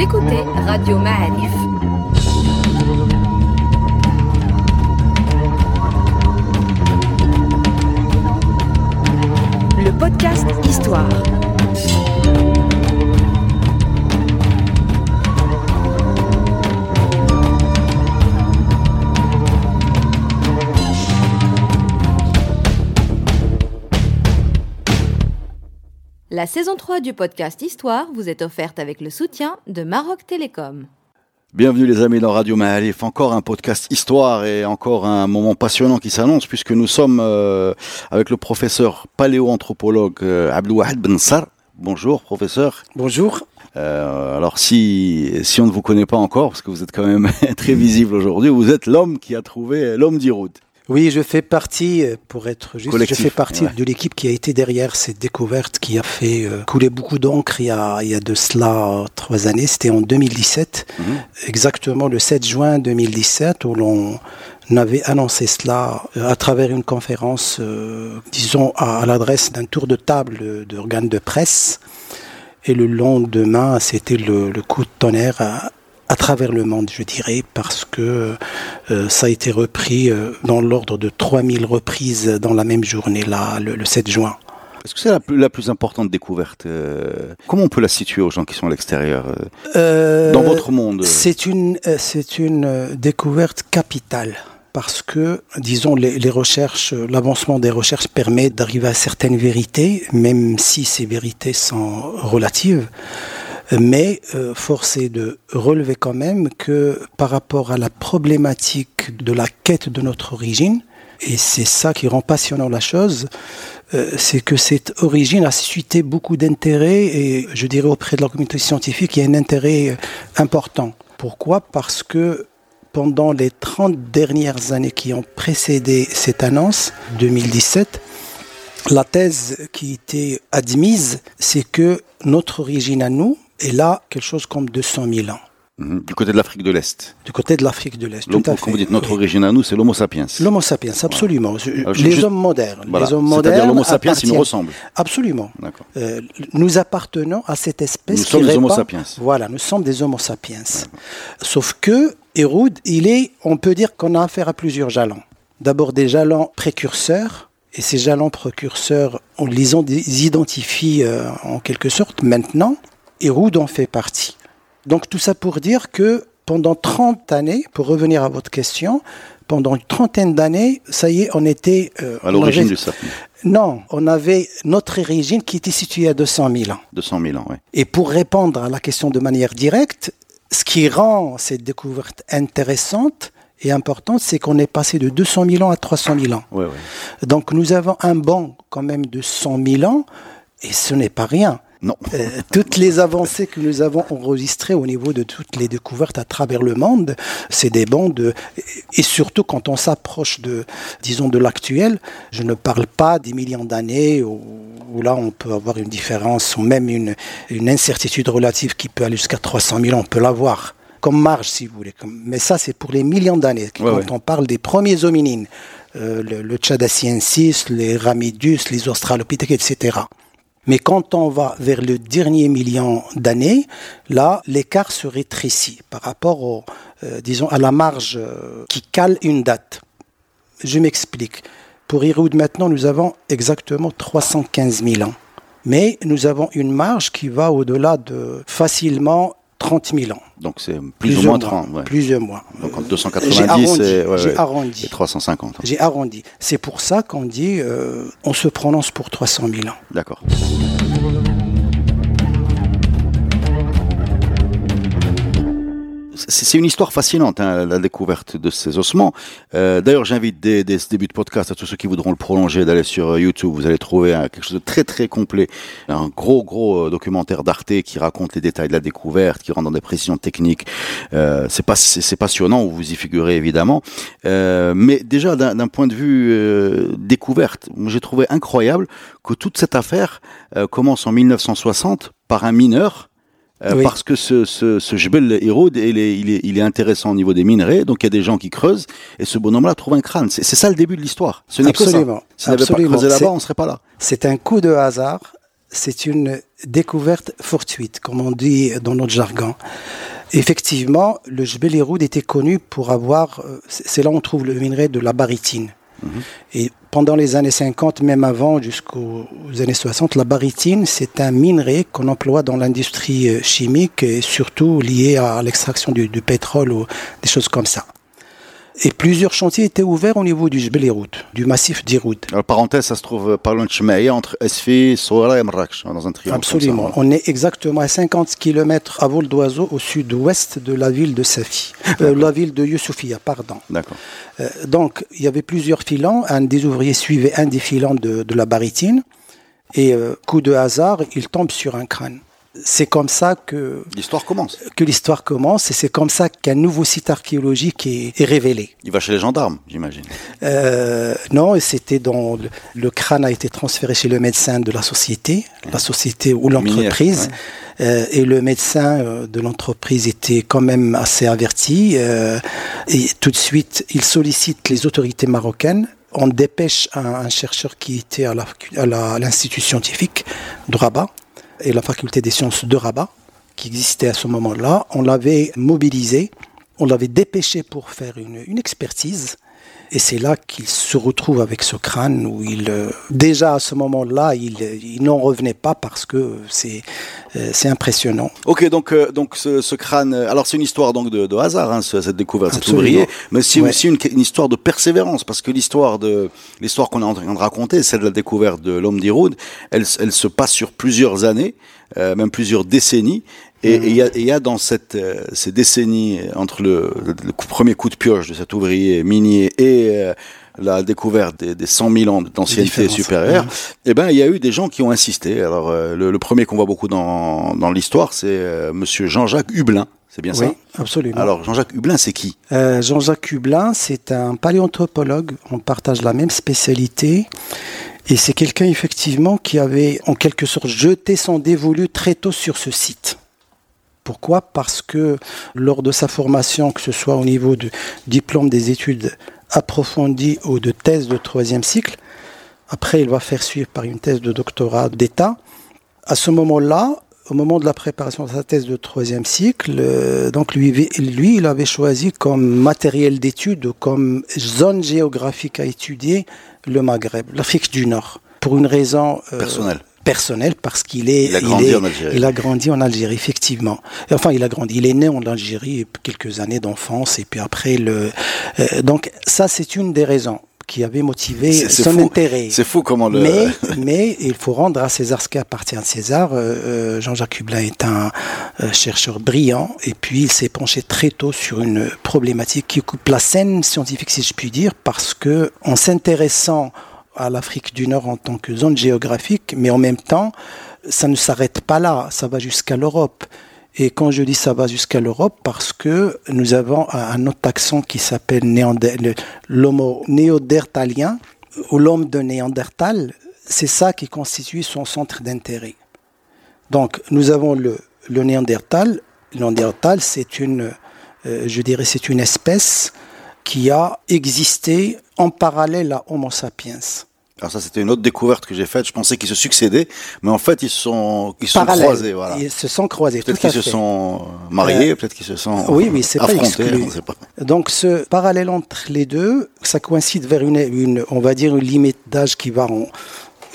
Écoutez Radio Ma'arif. Le podcast Histoire. La saison 3 du podcast Histoire vous est offerte avec le soutien de Maroc Télécom. Bienvenue les amis dans Radio Mahalif, encore un podcast histoire et encore un moment passionnant qui s'annonce puisque nous sommes euh, avec le professeur paléoanthropologue euh, Abdouahad Bensar. Bonjour professeur. Bonjour. Euh, alors si, si on ne vous connaît pas encore, parce que vous êtes quand même très visible aujourd'hui, vous êtes l'homme qui a trouvé l'homme d'Iroud. Oui, je fais partie, euh, pour être juste, Collectif, je fais partie ouais. de l'équipe qui a été derrière cette découverte, qui a fait euh, couler beaucoup d'encre il, y a- il y a de cela trois années. C'était en 2017, Mhm. exactement le 7 juin 2017, où l'on avait annoncé cela euh, à travers une conférence, euh, disons, à, à l'adresse d'un tour de table d'organes de presse. Et le lendemain, c'était le, le coup de tonnerre à, travers le monde, je dirais, parce que euh, ça a été repris euh, dans l'ordre de 3000 reprises dans la même journée, là, le, le 7 juin. Est-ce que c'est la plus, la plus importante découverte euh, Comment on peut la situer aux gens qui sont à l'extérieur euh, Euh, Dans votre monde C'est une, euh, c'est une euh, découverte capitale. Parce que, disons, les, les recherches, euh, l'avancement des recherches permet d'arriver à certaines vérités, même si ces vérités sont relatives. Mais euh, force est de relever quand même que par rapport à la problématique de la quête de notre origine, et c'est ça qui rend passionnant la chose, euh, c'est que cette origine a suscité beaucoup d'intérêt et je dirais auprès de la communauté scientifique, il y a un intérêt euh, important. Pourquoi? Parce que pendant les 30 dernières années qui ont précédé cette annonce, 2017, la thèse qui était admise, c'est que notre origine à nous est là quelque chose comme 200 000 ans, Mhm. Du côté de l'Afrique de l'Est. du côté de l'Afrique de l'Est. Tout à fait. vous dites notre Oui. origine à nous, c'est l'Homo sapiens. L'Homo sapiens, absolument. Je- les juste- hommes modernes. Voilà. Les hommes C'est-à-dire modernes. l'Homo sapiens, il nous ressemble. Absolument. Euh, nous appartenons à cette espèce Nous qui sommes des Homo sapiens. Voilà, nous sommes des Homo sapiens. Sauf que Héroud, il est, on peut dire qu'on a affaire à plusieurs jalons. D'abord des jalons précurseurs, et ces jalons précurseurs, on les identifie euh, en quelque sorte maintenant. Héroud en fait partie. Donc tout ça pour dire que pendant 30 années, pour revenir à votre question, pendant une trentaine d'années, ça y est, on était... euh, À l'origine avait- du sapin. Non, on avait notre origine qui était située à 200 000 ans. 200 000 ans, oui. Et pour répondre à la question de manière directe, ce qui rend cette découverte intéressante et importante, c'est qu'on est passé de 200 000 ans à 300 000 ans. Ouais, ouais. Donc nous avons un bond quand même de 100 000 ans, et ce n'est pas rien. Non. Euh, toutes les avancées que nous avons enregistrées au niveau de toutes les découvertes à travers le monde, c'est des bancs de, et surtout quand on s'approche de, disons, de l'actuel, je ne parle pas des millions d'années où, où là on peut avoir une différence ou même une, une incertitude relative qui peut aller jusqu'à 300 000 ans, on peut l'avoir comme marge si vous voulez. Mais ça c'est pour les millions d'années. Quand ouais. on parle des premiers hominines, euh, le, le Tchadaciensis, les Ramidus, les Australopithèques, etc. Mais quand on va vers le dernier million d'années, là, l'écart se rétrécit par rapport au, euh, disons, à la marge euh, qui cale une date. Je m'explique. Pour Héroud, maintenant, nous avons exactement 315 000 ans. Mais nous avons une marge qui va au-delà de facilement 30 000 ans. Donc c'est plus, ou moins 30. ouais. Plusieurs mois. Donc entre J'ai 290 arrondi. et, ouais, J'ai ouais, arrondi. et 350. hein. J'ai arrondi. C'est pour ça qu'on dit, euh, on se prononce pour 300 000 ans. D'accord. C'est une histoire fascinante, hein, la découverte de ces ossements. Euh, D'ailleurs, j'invite dès, dès ce début de podcast à tous ceux qui voudront le prolonger d'aller sur euh, YouTube. Vous allez trouver hein, quelque chose de très très complet, un gros gros euh, documentaire d'Arte qui raconte les détails de la découverte, qui rentre dans des précisions techniques. Euh, c'est pas c'est passionnant, vous y figurez évidemment. Euh, mais déjà d'un point de vue euh, découverte, j'ai trouvé incroyable que toute cette affaire commence en 1960 par un mineur. Euh, Oui. Parce que ce, ce, ce Jebel Hérode, il est, il, est, il est intéressant au niveau des minerais, donc il y a des gens qui creusent, et ce bonhomme-là trouve un crâne. C'est ça le début de l'histoire. Ce n'est que ça. Absolument. S'il n'avait pas Absolument. creusé là-bas, C'est- on serait pas là. C'est un coup de hasard c'est une découverte fortuite, comme on dit dans notre jargon. Effectivement, le Jebel était connu pour avoir, euh, c'est là où on trouve le minerai de la barytine. Et pendant les années 50, même avant, jusqu'aux années 60, la barytine, c'est un minerai qu'on emploie dans l'industrie euh, chimique et surtout lié à l'extraction du pétrole ou des choses comme ça. Et plusieurs chantiers étaient ouverts au niveau du Jbel du massif d'Iroud. Alors, parenthèse, ça se trouve pas loin de Chemaïa, entre Esfi, Soura et Marrakech, dans un triangle. Absolument. On est exactement à 50 km à vol d'oiseau au sud-ouest de la ville de Safi, euh, la ville de Youssoufia, pardon. D'accord. Euh, donc, il y avait plusieurs filants. Un des ouvriers suivait un des filants de, de la baritine. Et euh, coup de hasard, il tombe sur un crâne c'est comme ça que l'histoire commence. Que l'histoire commence et c'est comme ça qu'un nouveau site archéologique est, révélé. Il va chez les gendarmes, j'imagine. Euh, non, c'était dans le, crâne a été transféré chez le médecin de la société, la société ou l'entreprise. Euh, et le médecin euh, de l'entreprise était quand même assez averti. et tout de suite, il sollicite les autorités marocaines on dépêche un, chercheur qui était à l'Institut scientifique de Rabat et la faculté des sciences de Rabat, qui existait à ce moment-là. On l'avait mobilisé, on l'avait dépêché pour faire une, une expertise. Et c'est là qu'il se retrouve avec ce crâne où il, euh, déjà à ce moment-là, il, il n'en revenait pas parce que c'est, euh, c'est impressionnant. Ok, donc, euh, donc ce, ce, crâne, alors c'est une histoire donc de, de hasard, hein, cette découverte, cet ouvrier, mais c'est aussi une, une, histoire de persévérance parce que l'histoire de, l'histoire qu'on est en train de raconter, celle de la découverte de l'homme d'Iroud, elle, elle se passe sur plusieurs années. Euh, même plusieurs décennies. Et il y, y, a dans cette, euh, ces décennies entre le, le, premier coup de pioche de cet ouvrier minier et euh, la découverte des, des 100 000 ans d'ancienneté supérieure, eh ben il y a eu des gens qui ont insisté. Alors le, le, premier qu'on voit beaucoup dans, dans l'histoire, c'est Monsieur Jean-Jacques Hublin. C'est bien oui, ça? absolument. Alors Jean-Jacques Hublin, c'est qui? Jean-Jacques Hublin, c'est un paléanthropologue. On partage la même spécialité. Et c'est quelqu'un effectivement qui avait en quelque sorte jeté son dévolu très tôt sur ce site. Pourquoi Parce que lors de sa formation, que ce soit au niveau du diplôme des études approfondies ou de thèse de troisième cycle, après il va faire suivre par une thèse de doctorat d'État, à ce moment-là, au moment de la préparation de sa thèse de troisième cycle, euh, donc lui, il avait choisi comme matériel d'étude, comme zone géographique à étudier, le Maghreb, l'Afrique du Nord, pour une raison euh, personnelle. Personnelle, parce qu'il est, il a grandi en Algérie. Il a grandi en Algérie, effectivement. Enfin, il a grandi. Il est né en Algérie, quelques années d'enfance, et puis après le. Euh, donc ça, c'est une des raisons qui avait motivé son intérêt. C'est fou comment le. Mais, mais il faut rendre à César ce qui appartient à César. Euh, euh Jean-Jacques Hublin est un euh, chercheur brillant et puis il s'est penché très tôt sur une problématique qui coupe la scène scientifique, si je puis dire, parce que en s'intéressant à l'Afrique du Nord en tant que zone géographique, mais en même temps, ça ne s'arrête pas là, ça va jusqu'à l'Europe. Et quand je dis ça va jusqu'à l'Europe, parce que nous avons un autre accent qui s'appelle l'homo néandertalien, ou l'homme de Néandertal, c'est ça qui constitue son centre d'intérêt. Donc nous avons le, le Néandertal. Le Néandertal, c'est une, euh, je dirais, c'est une espèce qui a existé en parallèle à Homo sapiens. Alors ça, c'était une autre découverte que j'ai faite. Je pensais qu'ils se succédaient, mais en fait, ils sont, ils sont croisés. Voilà. Ils se sont croisés. Peut-être qu'ils se sont mariés, euh, peut-être qu'ils se sont oui, mais c'est pas exclu. Pas. Donc ce parallèle entre les deux, ça coïncide vers une, une on va dire une limite d'âge qui va en,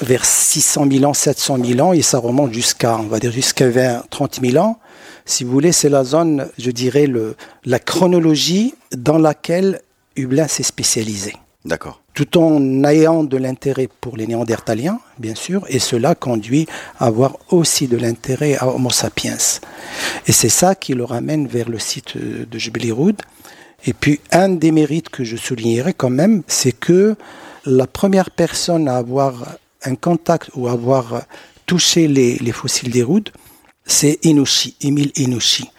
vers 600 000 ans, 700 000 ans, et ça remonte jusqu'à, on va dire jusqu'à 20, 30 000 ans. Si vous voulez, c'est la zone, je dirais, le, la chronologie dans laquelle Hublin s'est spécialisé. D'accord tout en ayant de l'intérêt pour les néandertaliens, bien sûr, et cela conduit à avoir aussi de l'intérêt à Homo sapiens. Et c'est ça qui le ramène vers le site de Jbeliroud. Et puis, un des mérites que je soulignerai quand même, c'est que la première personne à avoir un contact ou à avoir touché les, fossiles d'Héroud, c'est Inushi, Émile Inushi.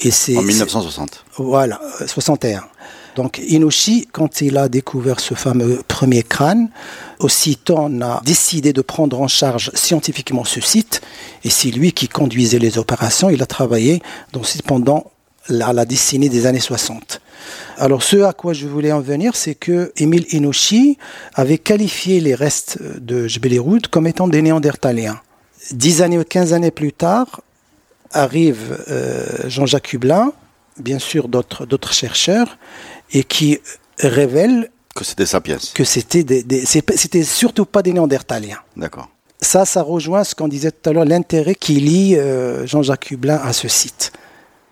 Et c'est, en 1960. Voilà, 61. Donc Inoshi, quand il a découvert ce fameux premier crâne, aussitôt on a décidé de prendre en charge scientifiquement ce site, et c'est lui qui conduisait les opérations. Il a travaillé dans pendant la, décennie des années 60. Alors ce à quoi je voulais en venir, c'est que Émile Inoshi avait qualifié les restes de Jbel comme étant des néandertaliens. Dix années ou quinze années plus tard, arrive euh, Jean-Jacques Hublin, bien sûr d'autres chercheurs, et qui révèlent Que c'était Sapiens. que c'était des, c'était surtout pas des Néandertaliens. D'accord. Ça, ça rejoint ce qu'on disait tout à l'heure, l'intérêt qui lie euh, Jean-Jacques Hublin à ce site.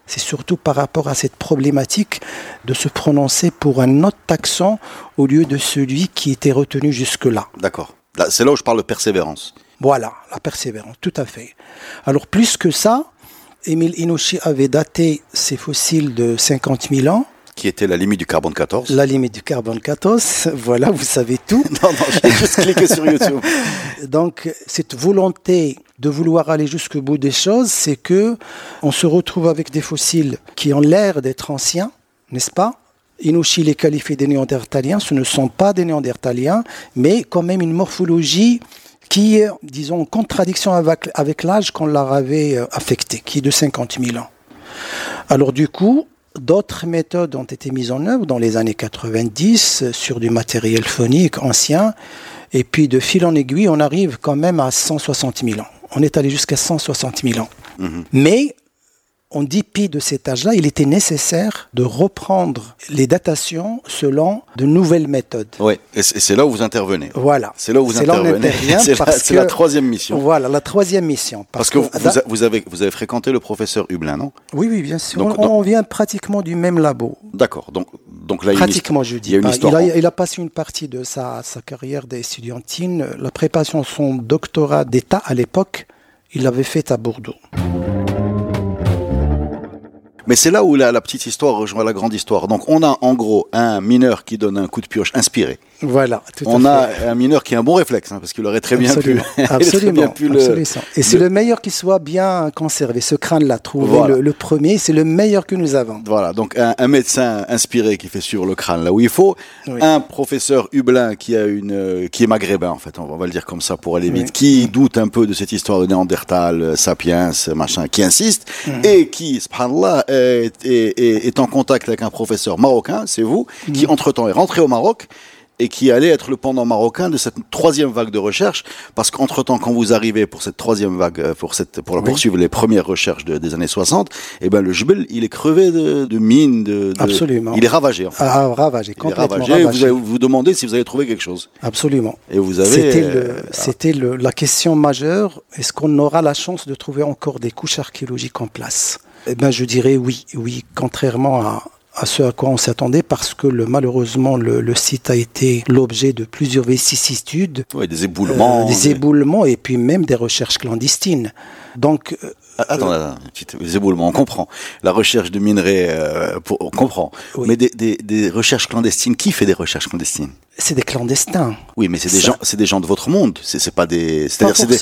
C'est surtout par rapport à cette problématique de se prononcer pour un autre taxon au lieu de celui qui était retenu jusque-là. D'accord. C'est là où je parle de persévérance. Voilà, la persévérance, tout à fait. Alors plus que ça, Émile Inoshi avait daté ces fossiles de 50 000 ans, Qui était la limite du carbone 14. la limite du carbone 14, voilà, vous savez tout. Non, non, j'ai juste cliqué sur YouTube. Donc cette volonté de vouloir aller jusqu'au bout des choses, c'est que on se retrouve avec des fossiles qui ont l'air d'être anciens, n'est-ce pas? Inoshi les qualifie des néandertaliens, ce ne sont pas des néandertaliens, mais quand même une morphologie qui est, disons, en contradiction avec, avec l'âge qu'on leur avait euh, affecté, qui est de 50 000 ans. Alors du coup, d'autres méthodes ont été mises en œuvre dans les années 90 euh, sur du matériel phonique ancien. Et puis de fil en aiguille, on arrive quand même à 160 000 ans. On est allé jusqu'à 160 000 ans. Mais en dépit de cet âge-là, il était nécessaire de reprendre les datations selon de nouvelles méthodes. Oui, et c'est là où vous intervenez. Voilà. C'est là où vous intervenez. C'est la, troisième mission. Voilà, la troisième mission. Parce que vous, vous a- vous avez, vous avez fréquenté le professeur Hublin, non? Oui, oui, bien sûr. Donc, on, donc- on vient pratiquement du même labo. D'accord. Donc, donc là, il y a une Pratiquement, je Il dis. y a une pas. histoire. Il, a, il a passé une partie de sa, sa carrière d'étudiantine. La préparation de son doctorat d'État à l'époque, il l'avait fait à Bordeaux. Mais c'est là où la, la petite histoire rejoint la grande histoire. Donc, on a en gros un mineur qui donne un coup de pioche inspiré. Voilà, tout on à a fait. un mineur qui a un bon réflexe, hein, parce qu'il aurait très bien absolument, pu. absolument, bien pu le-. Et c'est le- le meilleur qui soit bien conservé. Ce crâne-là, Voilà. le, le premier, c'est le meilleur que nous avons. Voilà, donc un, un médecin inspiré qui fait sur le crâne là où il faut, Oui. un professeur Hublin qui a une euh, qui est maghrébin en fait, on va, on va le dire comme ça pour aller vite, Oui. qui doute un peu de cette histoire de Néandertal, euh, sapiens, machin, qui insiste Mhm. et qui, subhanallah, est, est, est- est en contact avec un professeur marocain, c'est vous, qui Mhm. entre temps est rentré au Maroc et qui allait être le pendant marocain de cette troisième vague de recherche, parce qu'entre temps, quand vous arrivez pour cette troisième vague, euh, pour cette, pour Oui. poursuivre les premières recherches de- des années 60, eh ben le Jebel, il est crevé de, de mines, de, de- Absolument. il est ravagé. En fait. Ah, ravagé, il est complètement ravagé. ravagé. Vous, vous demandez si vous avez trouvé quelque chose, Absolument. et vous avez. C'était euh, c'était le- la question majeure. Est-ce qu'on aura la chance de trouver encore des couches archéologiques en place? Eh ben, je dirais oui, oui, contrairement à, à ce à quoi on s'attendait, parce que le, malheureusement, le, le site a été l'objet de plusieurs vicissitudes, ouais, des éboulements. euh, des éboulements et puis même des recherches clandestines. Donc, euh, Ah, Attends, attends, petite- les éboulements, on comprend. La recherche de minerais, euh, pour- on comprend. Oui. Mais des, des, des recherches clandestines, qui fait des recherches clandestines? C'est des clandestins. Oui, mais c'est des gens, c'est des gens de votre monde. C'est pas des, c'est-à-dire c'est des.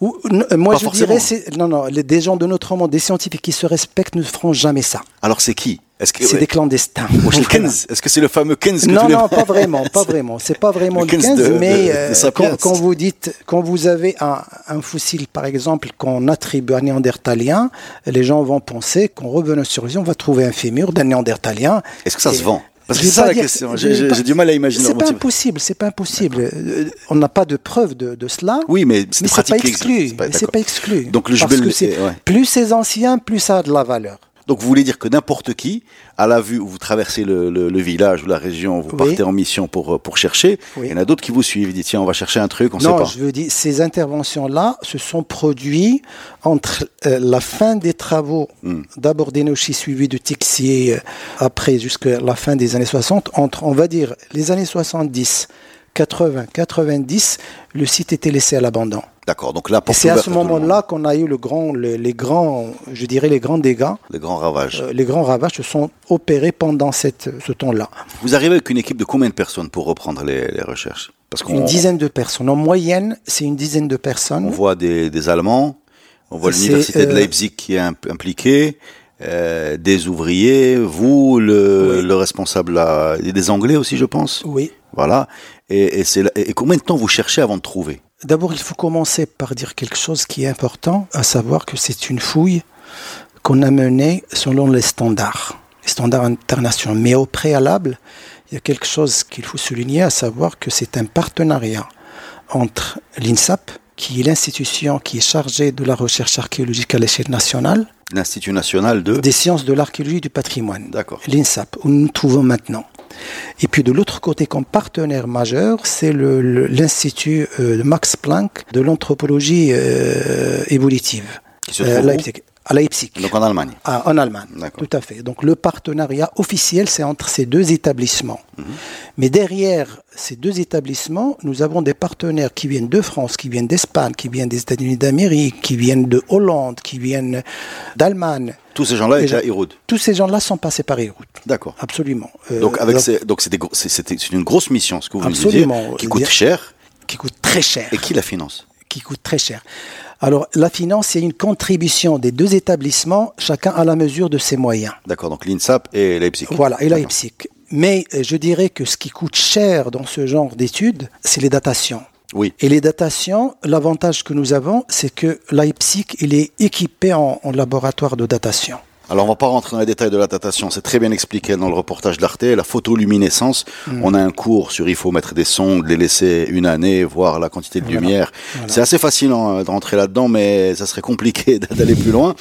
ou- euh, moi, Pas je forcément. dirais, c'est non, non, les, des gens de notre monde, des scientifiques qui se respectent, ne feront jamais ça. Alors c'est qui? Est-ce que C'est ouais. des clandestins. Est-ce que c'est le fameux que Non, non, pas vraiment, pas vraiment. C'est pas vraiment Le le 15 15, de- de- mais euh, quand, quand vous dites, quand vous avez un, un fossile, par exemple, qu'on attribue à un néandertalien, les gens vont penser qu'en revenant sur lui, on va trouver un fémur d'un néandertalien. Est-ce que ça Et- se vend? Parce que c'est ça la dire- question. J'ai pas- du mal à imaginer C'est pas impossible, c'est pas impossible. Euh, On n'a pas de preuve de, de cela. Oui, mais c'est pas exclu. C'est pas exclu. Donc le Parce que est- ouais. plus c'est ancien, plus ça a de la valeur. Donc vous voulez dire que n'importe qui, à la vue où vous traversez le, le- le village ou la région, vous Oui. partez en mission pour, euh, pour chercher, Oui. il y en a d'autres qui vous suivent, ils disent tiens on va chercher un truc, on non, sait pas. je veux dire, ces interventions-là se sont produites entre euh, la fin des travaux Hmm. d'abord d'Enochi suivi de Tixier, euh, après jusqu'à la fin des années 60, entre, on va dire, les années 70, 80, 90, le site était laissé à l'abandon. D'accord, donc là, c'est à ce moment-là qu'on a eu le grand, le- les grands, je dirais les grands dégâts, Les grands ravages. euh, les grands ravages se sont opérés pendant cette, ce temps-là. Vous arrivez avec une équipe de combien de personnes pour reprendre les, les recherches? Parce Une dizaine de personnes. En moyenne, c'est une dizaine de personnes. on voit des, des Allemands, on voit l'université de euh, Leipzig qui est imp- impliquée, euh, des ouvriers, vous, le, Oui. le responsable, là, et des Anglais aussi, je pense? Oui. Voilà. Et, et, là- et combien de temps vous cherchez avant de trouver? D'abord, il faut commencer par dire quelque chose qui est important, à savoir que c'est une fouille qu'on a menée selon les standards, les standards internationaux. Mais au préalable, il y a quelque chose qu'il faut souligner, à savoir que c'est un partenariat entre l'INSAP, qui est l'institution qui est chargée de la recherche archéologique à l'échelle nationale. L'Institut national de Des sciences de l'archéologie du patrimoine. D'accord. L'INSAP, où nous nous trouvons maintenant. Et puis de l'autre côté, comme partenaire majeur, c'est l'Institut euh, Max Planck de l'anthropologie euh, évolutive. Qui se Euh, trouve. À Leipzig. Donc en Allemagne. Ah, en Allemagne, tout à fait. Donc le partenariat officiel, c'est entre ces deux établissements. Mhm. Mais derrière ces deux établissements, nous avons des partenaires qui viennent de France, qui viennent d'Espagne, qui viennent des États-Unis d'Amérique, qui viennent de Hollande, qui viennent d'Allemagne. Tous ces gens-là étaient à Iroud. Tous ces gens-là sont passés par Iroud. D'accord. Absolument. Euh, Donc avec donc, ces, donc c'est une grosse mission ce que vous nous disiez, Absolument. qui coûte cher qui coûte très cher. et qui la finance? Qui coûte très cher. Alors, la finance, c'est une contribution des deux établissements, chacun à la mesure de ses moyens. D'accord. Donc l'INSAP et Leipzig. Voilà, et. Leipzig. Mais euh, je dirais que ce qui coûte cher dans ce genre d'études, c'est les datations. Oui. Et les datations, l'avantage que nous avons, c'est que Leipzig, il est équipé en, en laboratoire de datation. Alors on va pas rentrer dans les détails de la datation, c'est très bien expliqué dans le reportage d'Arte, la photoluminescence. Mm. On a un cours sur il faut mettre des sondes, les laisser une année, voir la quantité de Voilà. lumière. Voilà. C'est assez fascinant euh, de rentrer là-dedans, mais ça serait compliqué d'aller plus loin.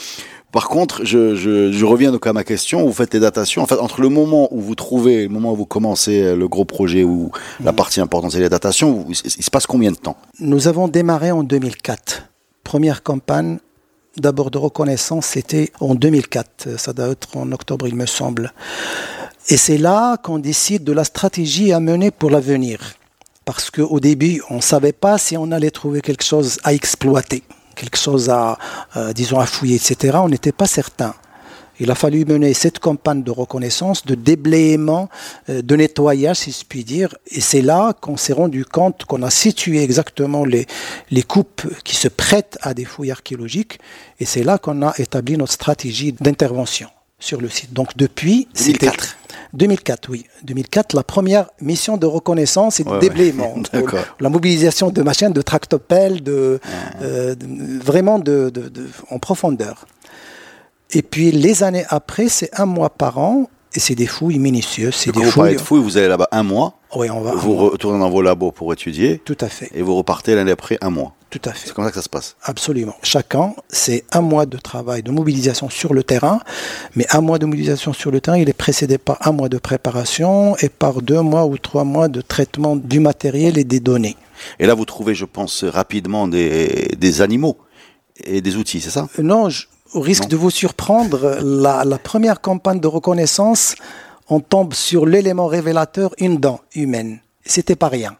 Par contre, je, je, je reviens donc à ma question. Vous faites les datations. En fait, entre le moment où vous trouvez, le moment où vous commencez euh, le gros projet, Mm. la partie importante c'est les datations, il se passe combien de temps? Nous avons démarré en 2004. Première campagne, d'abord de reconnaissance, c'était en 2004. Ça doit être en octobre, il me semble. Et c'est là qu'on décide de la stratégie à mener pour l'avenir. Parce qu'au début, on ne savait pas si on allait trouver quelque chose à exploiter, quelque chose à, euh, disons, à fouiller, etc. On n'était pas certain. Il a fallu mener cette campagne de reconnaissance, de déblayement, euh, de nettoyage, si je puis dire. Et c'est là qu'on s'est rendu compte qu'on a situé exactement les, les coupes qui se prêtent à des fouilles archéologiques. Et c'est là qu'on a établi notre stratégie d'intervention sur le site. Donc depuis... c'était- 2004. 2004, oui. 2004, la première mission de reconnaissance et de Ouais, déblayement. La mobilisation de machines, de tractopelles, de, euh, de- vraiment de, de- de- en profondeur. Et puis les années après, c'est un mois par an et c'est des fouilles minutieuses. C'est Quand des vous parlez fouilles. de fouilles, vous allez là-bas un mois, Oui, on va. vous retournez dans vos labos pour étudier, Tout à fait, et vous repartez l'année après un mois. tout à fait. C'est comme ça que ça se passe. Absolument. Chaque an, c'est un mois de travail, de mobilisation sur le terrain, mais un mois de mobilisation sur le terrain, il est précédé par un mois de préparation et par deux mois ou trois mois de traitement du matériel et des données. Et là, vous trouvez, je pense, rapidement des, des animaux et des outils, c'est ça? Non, je- au risque Non. de vous surprendre, la, la première campagne de reconnaissance, on tombe sur l'élément révélateur, une dent humaine. C'était pas rien.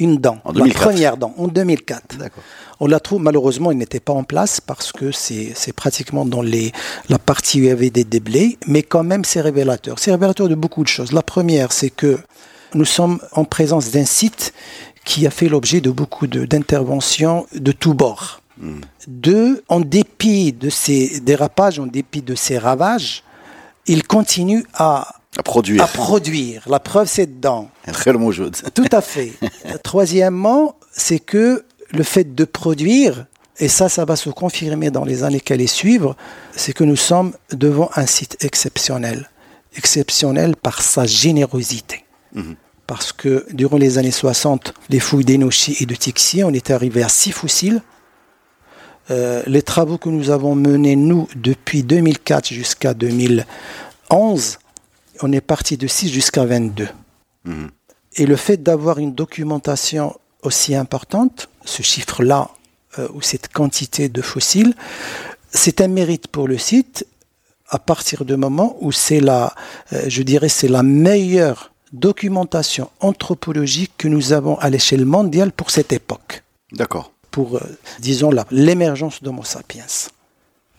Une dent. En la 2004. première dent, en 2004. D'accord. On la trouve, malheureusement, il n'était pas en place parce que c'est c'est pratiquement dans les, la partie où il y avait des déblais, mais quand même c'est révélateur. C'est révélateur de beaucoup de choses. La première, c'est que nous sommes en présence d'un site qui a fait l'objet de beaucoup de- d'interventions de, tous bords. Deux, en dépit de ces dérapages, en dépit de ces ravages, il continue à, À produire. à produire. La preuve, c'est dedans. Tout à fait. Troisièmement, c'est que le fait de produire, et ça, ça va se confirmer dans les années qui allaient suivre, c'est que nous sommes devant un site exceptionnel. Exceptionnel par sa générosité. Parce que durant les années 60, les fouilles d'Enochi et de Tixi, on était arrivé à six fossiles. Euh, les travaux que nous avons menés, nous, depuis 2004 jusqu'à 2011, on est parti de 6 jusqu'à 22. Et le fait d'avoir une documentation aussi importante, ce chiffre-là, euh, ou cette quantité de fossiles, c'est un mérite pour le site à partir du moment où c'est la, euh, je dirais, c'est la meilleure documentation anthropologique que nous avons à l'échelle mondiale pour cette époque, D'accord. Pour, euh, disons, l'émergence d'Homo sapiens.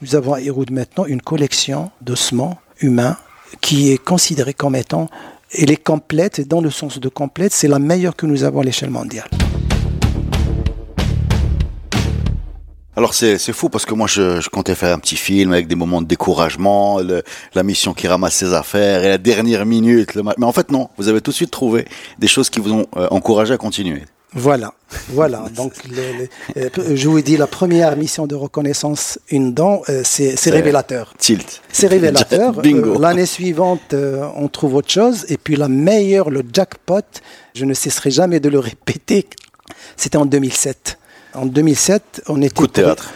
Nous avons à Héroud maintenant une collection d'ossements humains qui est considérée comme étant, elle est complète, et dans le sens de complète, c'est la meilleure que nous avons à l'échelle mondiale. Alors c'est fou parce que moi je, comptais faire un petit film avec des moments de découragement, la mission qui ramasse ses affaires et la dernière minute. mais en fait non, vous avez tout de suite trouvé des choses qui vous ont euh, encouragé à continuer. Voilà, voilà. Donc, le- le- euh, je vous dis, la première mission de reconnaissance, une dent, euh, c'est c'est révélateur. Tilt. C'est révélateur. Bingo. Euh, L'année suivante, euh, on trouve autre chose. Et puis la meilleure, le jackpot, je ne cesserai jamais de le répéter, c'était en 2007. En 2007, on était... Coup de théâtre.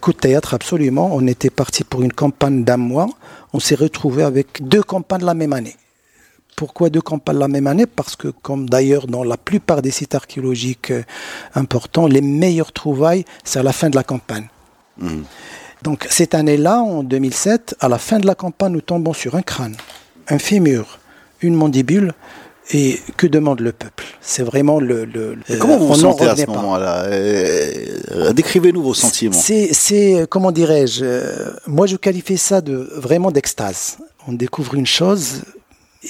Coup de théâtre, absolument. On était parti pour une campagne d'un mois. On s'est retrouvé avec deux campagnes la même année. Pourquoi deux campagnes la même année? Parce que, comme d'ailleurs dans la plupart des sites archéologiques euh, importants, les meilleures trouvailles, c'est à la fin de la campagne. Mhm. Donc cette année-là, en 2007, à la fin de la campagne, nous tombons sur un crâne, un fémur, une mandibule. Et que demande le peuple? C'est vraiment le. le Et comment vous vous sentez à ce moment-là? Euh, euh, Décrivez-nous vos sentiments. C'est, euh, comment dirais-je, euh, moi je qualifie ça de vraiment d'extase. On découvre une chose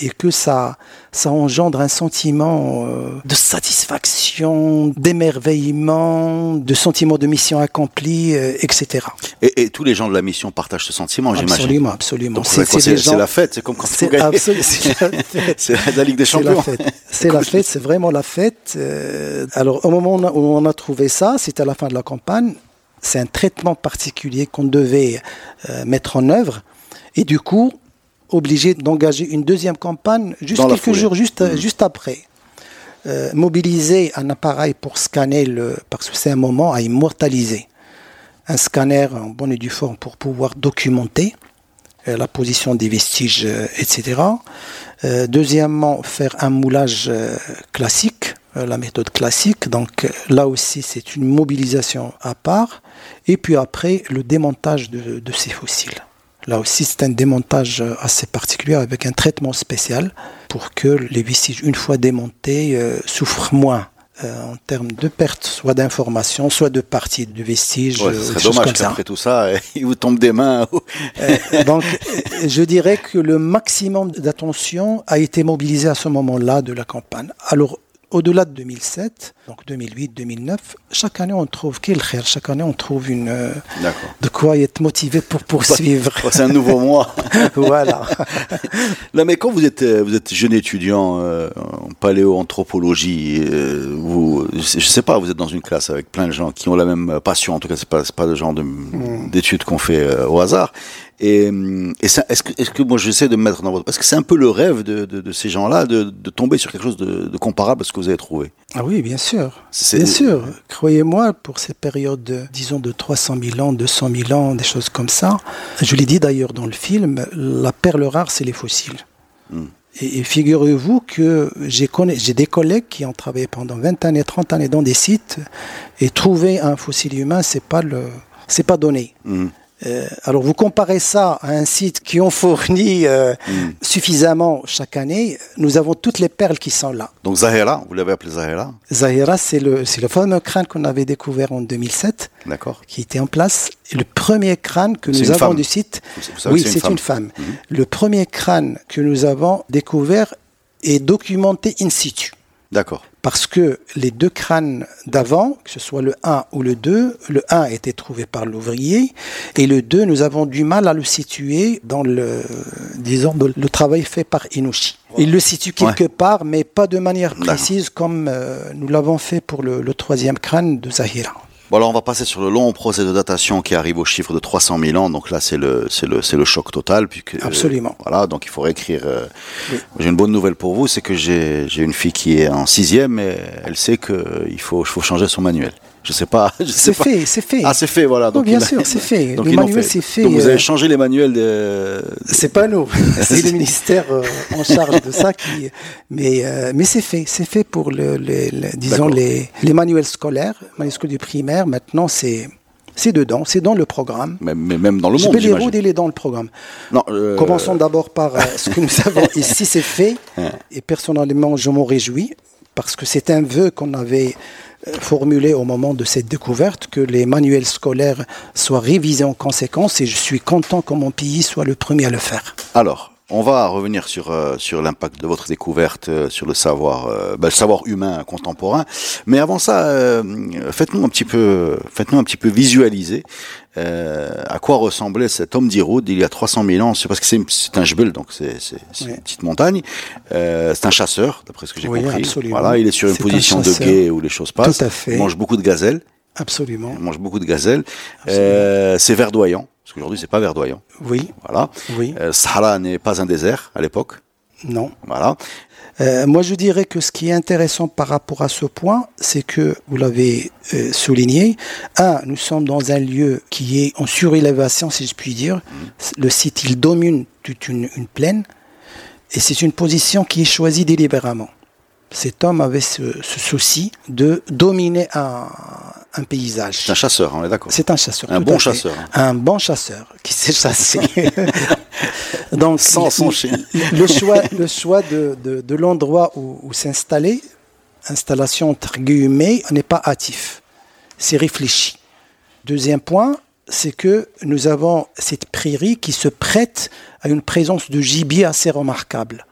et que ça, ça engendre un sentiment euh, de satisfaction, d'émerveillement, de sentiment de mission accomplie, euh, etc. Et, et tous les gens de la mission partagent ce sentiment, j'imagine. Absolument, absolument. C'est gens- la fête, c'est comme quand c'est la fête. C'est la Ligue des Champions. C'est la fête, c'est vraiment la fête. Euh, alors, au moment où on a- trouvé ça, c'était à la fin de la campagne. C'est un traitement particulier qu'on devait mettre en œuvre. Et du coup, obligé d'engager une deuxième campagne juste Dans quelques jours juste, Mhm. juste après. Euh, mobiliser un appareil pour scanner le. Parce que c'est un moment à immortaliser. Un scanner en bonne et due forme pour pouvoir documenter euh, la position des vestiges, euh, etc. Deuxièmement, faire un moulage classique, la méthode classique. Donc là aussi, c'est une mobilisation à part. Et puis après, le démontage de, de ces fossiles. Là aussi, c'est un démontage euh, assez particulier avec un traitement spécial pour que les vestiges, une fois démontés, euh, souffrent moins. euh, en termes de perte, soit d'informations, soit de parties de vestiges, Ouais, euh, ce des serait choses dommage qu'après tout ça, il vous tombe des mains. Euh, donc, euh, je dirais que le maximum d'attention a été mobilisé à ce moment-là de la campagne. Alors, au-delà de 2007, donc 2008, 2009, chaque année on trouve quel khair, chaque année on trouve une euh, de quoi être motivé pour poursuivre. Oh, C'est un nouveau mois. voilà. Là, mais quand vous êtes, euh, vous êtes jeune étudiant euh, en paléoanthropologie, euh, vous, je sais pas, vous êtes dans une classe avec plein de gens qui ont la même passion. En tout cas, c'est pas, pas le genre de- d'études qu'on fait au hasard. Et, hum, et ça, est-ce que, moi j'essaie de me mettre dans votre, parce que c'est un peu le rêve de, de, de ces gens-là de, de tomber sur quelque chose de, comparable à ce que vous avez trouvé. Ah oui, bien sûr. Bien sûr. Croyez-moi, pour ces périodes, de, disons, de 300 000 ans, 200 000 ans, des choses comme ça, je l'ai dit d'ailleurs dans le film, la perle rare, c'est les fossiles. Hmm. Et, et figurez-vous que j'ai des collègues qui ont travaillé pendant 20 années, 30 années dans des sites, et trouver un fossile humain, c'est pas le, c'est pas donné. Hum. Euh, alors vous comparez ça à un site qui ont fourni euh, Mm. suffisamment chaque année, nous avons toutes les perles qui sont là. Donc Zahira, vous l'avez appelé Zahira, Zahira, c'est le, c'est le fameux crâne qu'on avait découvert en 2007, d'accord qui était en place. Et le premier crâne que nous avons femme. du site, oui, c'est une femme. Le premier crâne que nous avons découvert est documenté in situ. D'accord. Parce que les deux crânes d'avant, que ce soit le 1 ou le 2, le 1 a été trouvé par l'ouvrier et le 2, nous avons du mal à le situer dans le, disons, dans le travail fait par Inushi. Il le situe quelque part, mais pas de manière précise comme euh, nous l'avons fait pour le, le troisième crâne de Zahira. Bon alors on va passer sur le long procès de datation qui arrive au chiffre de 300 000 ans. Donc là c'est le c'est le c'est le choc total puisque euh, Absolument. voilà donc il faut réécrire. euh, Oui. J'ai une bonne nouvelle pour vous, c'est que j'ai j'ai une fille qui est en sixième et elle sait que il faut faut changer son manuel. Je sais pas. je C'est fait, c'est fait. Ah c'est fait voilà. Donc bien sûr, c'est fait. donc Le manuel, c'est fait, Donc vous euh, avez changé les manuels de. C'est pas nous, c'est le ministère euh, en charge de ça qui. Mais euh, mais c'est fait, c'est fait pour le, le- le- disons les, les manuels scolaires, manuels scolaires du primaire. Maintenant c'est c'est dedans, c'est dans le programme. Mais, mais même dans le Je monde. peux les j'imagine. il est dans le programme. Non. euh, Commençons d'abord par euh, ce que nous avons ici, c'est fait. Et personnellement, je m'en réjouis parce que c'est un vœu qu'on avait euh, formulé au moment de cette découverte, que les manuels scolaires soient révisés en conséquence. Et je suis content que mon pays soit le premier à le faire. Alors, on va revenir sur euh, sur l'impact de votre découverte euh, sur le savoir euh, ben, le savoir humain contemporain. Mais avant ça, euh, faites-nous un petit peu faites-nous un petit peu visualiser euh, à quoi ressemblait cet homme d'Iroud il y a 300 000 ans. C'est parce que c'est c'est un jebel, donc c'est c'est c'est Oui. une petite montagne. Euh, c'est un chasseur, d'après ce que j'ai Oui, compris. absolument. Voilà, il est sur une un position de guet où les choses passent. Tout à fait. Il mange beaucoup de gazelles. Absolument. Il mange beaucoup de gazelles. Euh, c'est verdoyant. Qu'aujourd'hui, c'est pas verdoyant. Oui, Voilà. oui. Euh, Sahara n'est pas un désert à l'époque. Non. Voilà. Euh, moi, je dirais que ce qui est intéressant par rapport à ce point, c'est que, vous l'avez euh, souligné, un, nous sommes dans un lieu qui est en surélévation, si je puis dire. Le site, il domine toute une, une plaine, et c'est une position qui est choisie délibérément. Cet homme avait ce, ce souci de dominer un, un paysage. C'est un chasseur, on est d'accord. C'est un chasseur. Un bon chasseur. Un bon chasseur qui sait chasser. Donc, Sans son chien. Le choix, le choix de, de, de l'endroit où, où s'installer, installation entre guillemets, n'est pas hâtif. C'est réfléchi. Deuxième point, c'est que nous avons cette prairie qui se prête à une présence de gibier assez remarquable.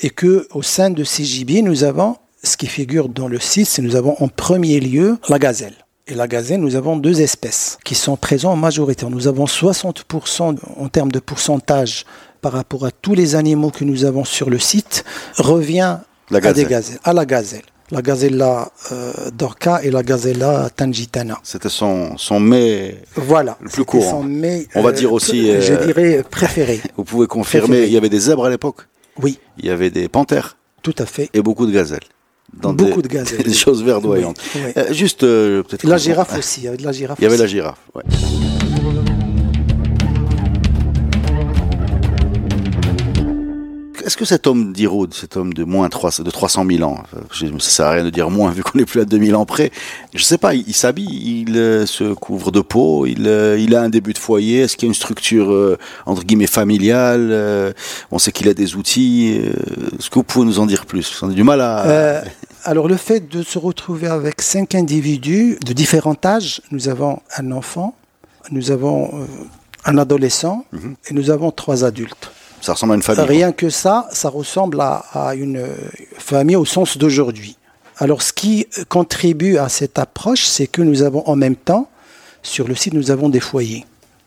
Et que au sein de ces gibiers, nous avons ce qui figure dans le site, c'est nous avons en premier lieu la gazelle. Et la gazelle, nous avons deux espèces qui sont présentes en majorité. Nous avons 60% en termes de pourcentage par rapport à tous les animaux que nous avons sur le site, revient La à, des gazelles, à la gazelle. La gazella euh, dorca et la gazella tangitana. C'était son, son mets. Voilà. Le plus courant. son mets, On va euh, dire aussi, pr- Je euh, dirais préféré. Vous pouvez confirmer, Préféré. il y avait des zèbres à l'époque, Oui, il y avait des panthères tout à fait. et beaucoup de gazelles. Dans Beaucoup des, de gazelles. Des choses verdoyantes. Oui, oui. Euh, juste, euh, peut-être. La girafe aussi. Il y avait de la girafe Il y avait aussi. la girafe. ouais. Est-ce que cet homme d'Irode, cet homme de moins 3, de 300 000 ans, ça sert à rien de dire moins vu qu'on n'est plus à 2000 ans près, je sais pas, il, il s'habille, il euh, se couvre de peau, il, euh, il a un début de foyer, est-ce qu'il y a une structure euh, entre guillemets familiale, on sait qu'il a des outils, est-ce que vous pouvez nous en dire plus? On a du mal à... Alors le fait de se retrouver avec cinq individus de différents âges, nous avons un enfant, nous avons un adolescent Mhm. et nous avons trois adultes. Ça ressemble à une famille. Rien que ça, ça ressemble à, à une euh, famille au sens d'aujourd'hui. Alors ce qui euh, contribue à cette approche, c'est que nous avons en même temps, sur le site, nous avons des foyers.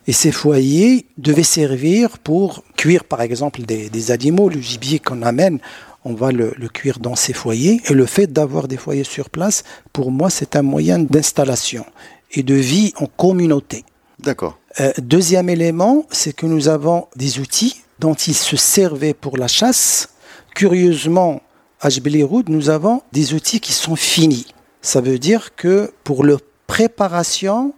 Et ces foyers devaient servir pour cuire, par exemple, des, des animaux. Le gibier qu'on amène, on va le, le cuire dans ces foyers. Et le fait d'avoir des foyers sur place, pour moi, c'est un moyen d'installation et de vie en communauté. D'accord. Euh, deuxième élément, c'est que nous avons des outils dont ils se servaient pour la chasse. Curieusement, à Jbeliroud, nous avons des outils qui sont finis. Ça veut dire que pour leur préparation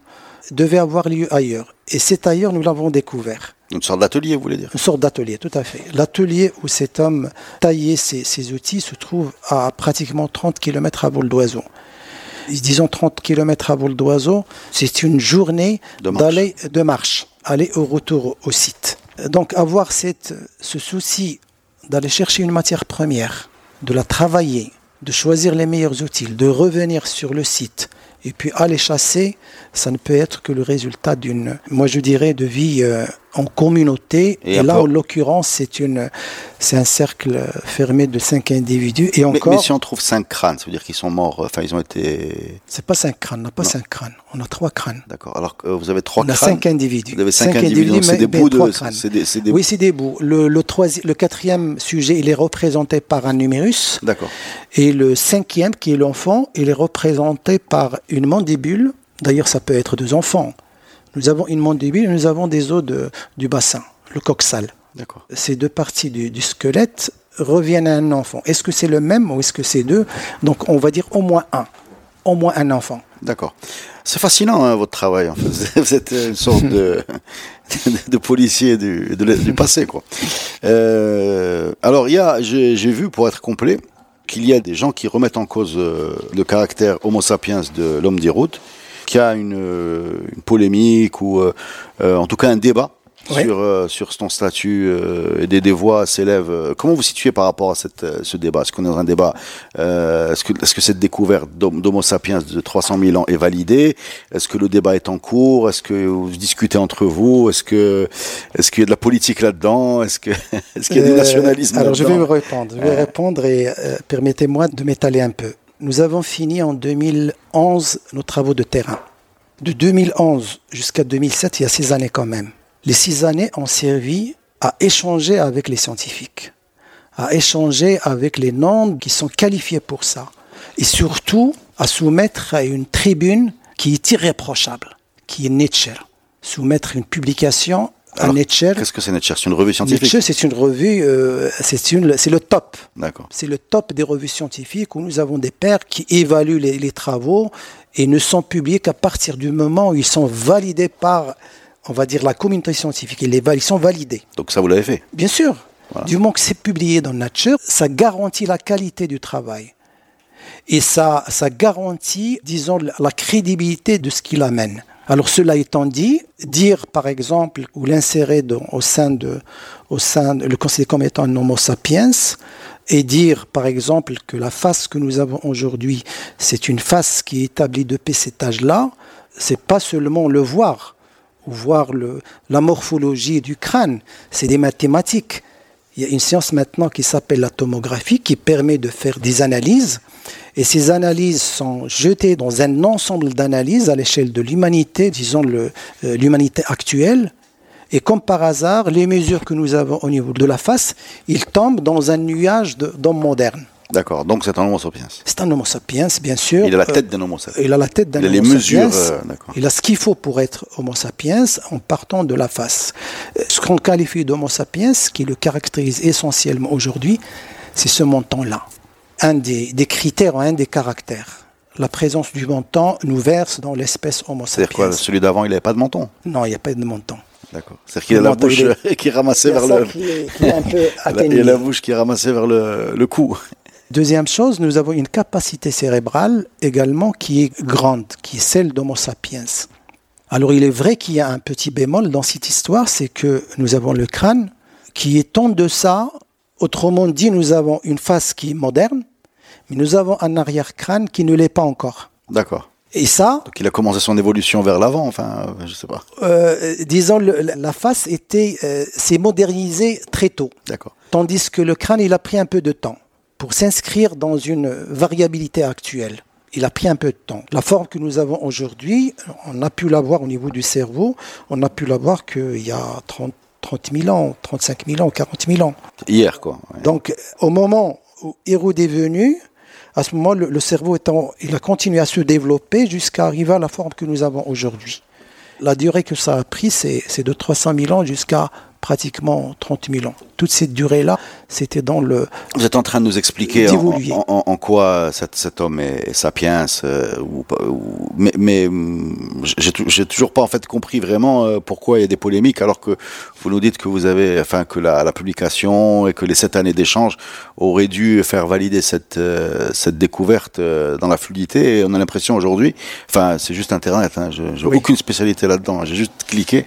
devait avoir lieu ailleurs. Et cet ailleurs, nous l'avons découvert. Une sorte d'atelier, vous voulez dire? Une sorte d'atelier, tout à fait. L'atelier où cet homme taillait ses, ses outils se trouve à pratiquement 30 km à vol d'oiseau. Disons 30 km à vol d'oiseau, c'est une journée d'aller de marche, aller au retour au site. Donc avoir cette, ce souci d'aller chercher une matière première, de la travailler, de choisir les meilleurs outils, de revenir sur le site et puis aller chasser, ça ne peut être que le résultat d'une, moi je dirais, de vie euh, en communauté. Et là, en l'occurrence, c'est une, c'est un cercle fermé de cinq individus. Et encore, mais si on trouve cinq crânes, ça veut dire qu'ils sont morts, euh, enfin ils ont été... c'est pas cinq crânes, on n'a pas Non. cinq crânes, on a trois crânes. D'accord. Alors que euh, vous avez trois on a crânes. cinq individus. Vous avez cinq, individus, donc c'est des bouts de... crânes. C'est des, c'est des- Oui, c'est des bouts. Le, le, troisi- le quatrième sujet, il est représenté par un numérus. D'accord. Et le cinquième, qui est l'enfant, il est représenté par une mandibule. D'ailleurs, ça peut être deux enfants. Nous avons une mandibule et nous avons des os de- du bassin, le coxal. D'accord. Ces deux parties du, du squelette reviennent à un enfant. Est-ce que c'est le même ou est-ce que c'est deux? Donc, on va dire au moins un. Au moins un enfant. D'accord. C'est fascinant hein, votre travail. En fait. Vous êtes une sorte de, de policier du, de du passé, quoi. Euh, alors, il y a, j'ai vu, pour être complet, qu'il y a des gens qui remettent en cause euh, le caractère Homo sapiens de l'homme d'Iroud, qu'il y a une, euh, une polémique ou euh, euh, en tout cas un débat Ouais. sur euh, sur son statut euh, et des, des voix s'élèvent. Euh, Comment vous situez par rapport à cette, euh, ce débat? Est-ce qu'on est dans un débat euh, Est-ce que est-ce que cette découverte d'Homo sapiens de 300 000 ans est validée? Est-ce que le débat est en cours? Est-ce que vous discutez entre vous? Est-ce que est-ce qu'il y a de la politique là-dedans? Est-ce que est-ce qu'il y a du Euh, nationalisme Alors, je vais répondre. Je vais répondre et euh, permettez-moi de m'étaler un peu. Nous avons fini en 2011 nos travaux de terrain. De 2011 jusqu'à 2007, il y a six années quand même. Les six années ont servi à échanger avec les scientifiques, à échanger avec les noms qui sont qualifiés pour ça, et surtout à soumettre à une tribune qui est irréprochable, qui est Nietzsche, soumettre une publication Nature. Qu'est-ce que c'est Nature C'est une revue scientifique? Nature, c'est une revue, euh, c'est une, c'est le top. D'accord. C'est le top des revues scientifiques où nous avons des pairs qui évaluent les, les travaux et ne sont publiés qu'à partir du moment où ils sont validés par, on va dire, la communauté scientifique. Ils, les, ils sont validés. Donc ça, vous l'avez fait? Bien sûr. Voilà. Du moment que c'est publié dans Nature, ça garantit la qualité du travail. Et ça, ça garantit, disons, la crédibilité de ce qu'il amène. Alors cela étant dit, dire par exemple ou l'insérer au sein de, au sein de, le considérer comme étant un Homo sapiens et dire par exemple que la face que nous avons aujourd'hui, c'est une face qui est établie depuis cet âge-là, c'est pas seulement le voir ou voir le, la morphologie du crâne, c'est des mathématiques. Il y a une science maintenant qui s'appelle la tomographie qui permet de faire des analyses. Et ces analyses sont jetées dans un ensemble d'analyses à l'échelle de l'humanité, disons euh, l'humanité actuelle. Et comme par hasard, les mesures que nous avons au niveau de la face, ils tombent dans un nuage d'hommes modernes. D'accord. Donc c'est un Homo sapiens. C'est un Homo sapiens, bien sûr. Il a la Euh, tête d'un Homo sapiens. il a la tête d'un Il a les Homo mesures, euh. Il a ce qu'il faut pour être Homo sapiens en partant de la face. Euh, Ce qu'on qualifie d'Homo sapiens, qui le caractérise essentiellement aujourd'hui, c'est ce montant-là. Un des, des critères, un des caractères. La présence du montant nous verse dans l'espèce Homo sapiens. C'est-à-dire quoi Celui d'avant, il n'avait pas de menton Non, il n'y a pas de montant. D'accord. C'est-à-dire qu'il a la menton, bouche qui est ramassée vers le... qui est- qui est un peu Il a la bouche qui est ramassée vers le, le cou. Deuxième chose, nous avons une capacité cérébrale également qui est grande, qui est celle d'Homo sapiens. Alors il est vrai qu'il y a un petit bémol dans cette histoire, c'est que nous avons le crâne qui est en deçà, autrement dit, nous avons une face qui est moderne, mais nous avons un arrière-crâne qui ne l'est pas encore. D'accord. Et ça, Donc il a commencé son évolution vers l'avant, enfin, euh, je sais pas. euh, disons, le- la face était, euh, s'est modernisée très tôt. D'accord. Tandis que le crâne, il a pris un peu de temps pour s'inscrire dans une variabilité actuelle. Il a pris un peu de temps. La forme que nous avons aujourd'hui, on a pu l'avoir au niveau du cerveau, on a pu l'avoir qu'il y a 30, 30 000 ans, 35 000 ans, 40 000 ans. Hier, quoi. ouais. Donc, au moment où Hérode est venu, à ce moment, le, le cerveau étant, il a continué à se développer jusqu'à arriver à la forme que nous avons aujourd'hui. La durée que ça a pris, c'est c'est de 300 000 ans jusqu'à pratiquement 30 000 ans. Toute cette durée-là, c'était dans le... Vous êtes en train de nous expliquer en, quoi cet, cet homme est sapiens, euh, ou, pas- ou- mais, mais hum, j'ai tou- j'ai toujours pas en fait compris vraiment euh, pourquoi il y a des polémiques, alors que vous nous dites que vous avez, enfin que la, la publication et que les sept années d'échange auraient dû faire valider cette euh, cette découverte dans la fluidité. Et on a l'impression aujourd'hui, enfin c'est juste Internet, hein, j'ai Oui. aucune spécialité là-dedans, j'ai juste cliqué,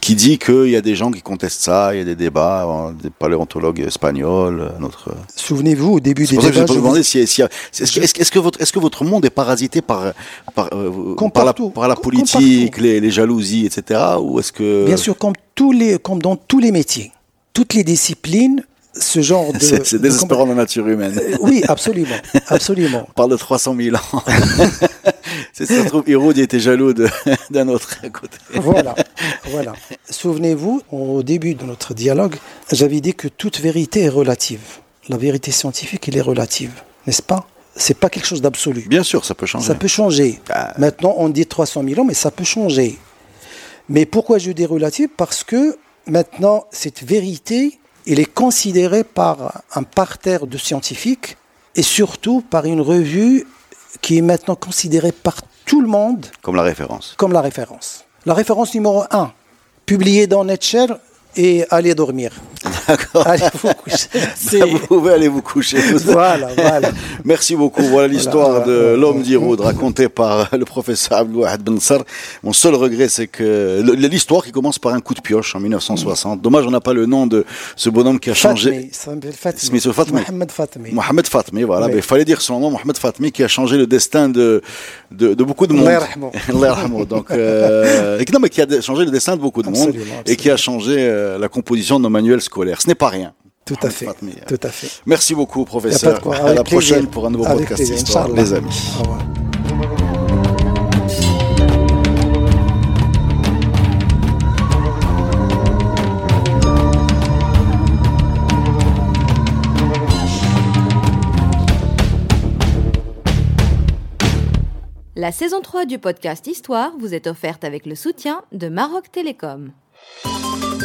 qui dit qu'il y a des gens qui contestent ça, il y a des débats, euh, des paléontologues espagnols, euh, notre Souvenez-vous, au début des débats, je vous si, si- est-ce que, votre, est-ce que votre monde est parasité par, par, euh, par, la, par politique, les, les jalousies, etc. Ou est-ce que bien sûr, comme, tous les, comme dans tous les métiers, toutes les disciplines, ce genre de... c'est, c'est de- désespérant la nature humaine Euh, Oui, absolument, absolument. On parle de 300 000 ans. c'est ça se trouve, Hérode il était jaloux de- d'un autre à côté. Voilà, voilà. Souvenez-vous, au début de notre dialogue, j'avais dit que toute vérité est relative. La vérité scientifique, elle est relative, n'est-ce pas? C'est pas quelque chose d'absolu. Bien sûr, ça peut changer. Ça peut changer. Ah. Maintenant, on dit 300 000 ans, mais ça peut changer. Mais pourquoi je dis relative? Parce que maintenant, cette vérité, elle est considérée par un parterre de scientifiques et surtout par une revue qui est maintenant considérée par tout le monde Comme la référence. comme la référence. La référence numéro 1, publiée dans Nature et allez dormir. D'accord. Allez vous coucher. Vous pouvez aller vous coucher. Voilà, voilà. Merci beaucoup. Voilà l'histoire Voilà, de voilà. l'homme d'Iroud racontée par le professeur Abdouahad Ben Sar. Mon seul regret, c'est que l'histoire qui commence par un coup de pioche en 1960. Dommage, on n'a pas le nom de ce bonhomme qui a changé. Fatmi, Fatmi. Mohamed Fatmi. Mohamed Fatmi, voilà. Oui. Il fallait dire son nom, Mohamed Fatmi, qui a changé le destin de, de, de beaucoup de monde. Donc, euh, non, mais qui a changé le destin de beaucoup de monde Absolument, et qui a changé euh, la composition de nos manuels scolaires. Ce n'est pas rien. Tout à Mohamed fait. Fatmi. Tout à fait. Merci beaucoup, professeur. quoi. À la plaisir. prochaine pour un nouveau Avec podcast plaisir, Histoire, Inch'Allah. les amis. Au revoir. La saison 3 du podcast Histoire vous est offerte avec le soutien de Maroc Télécom.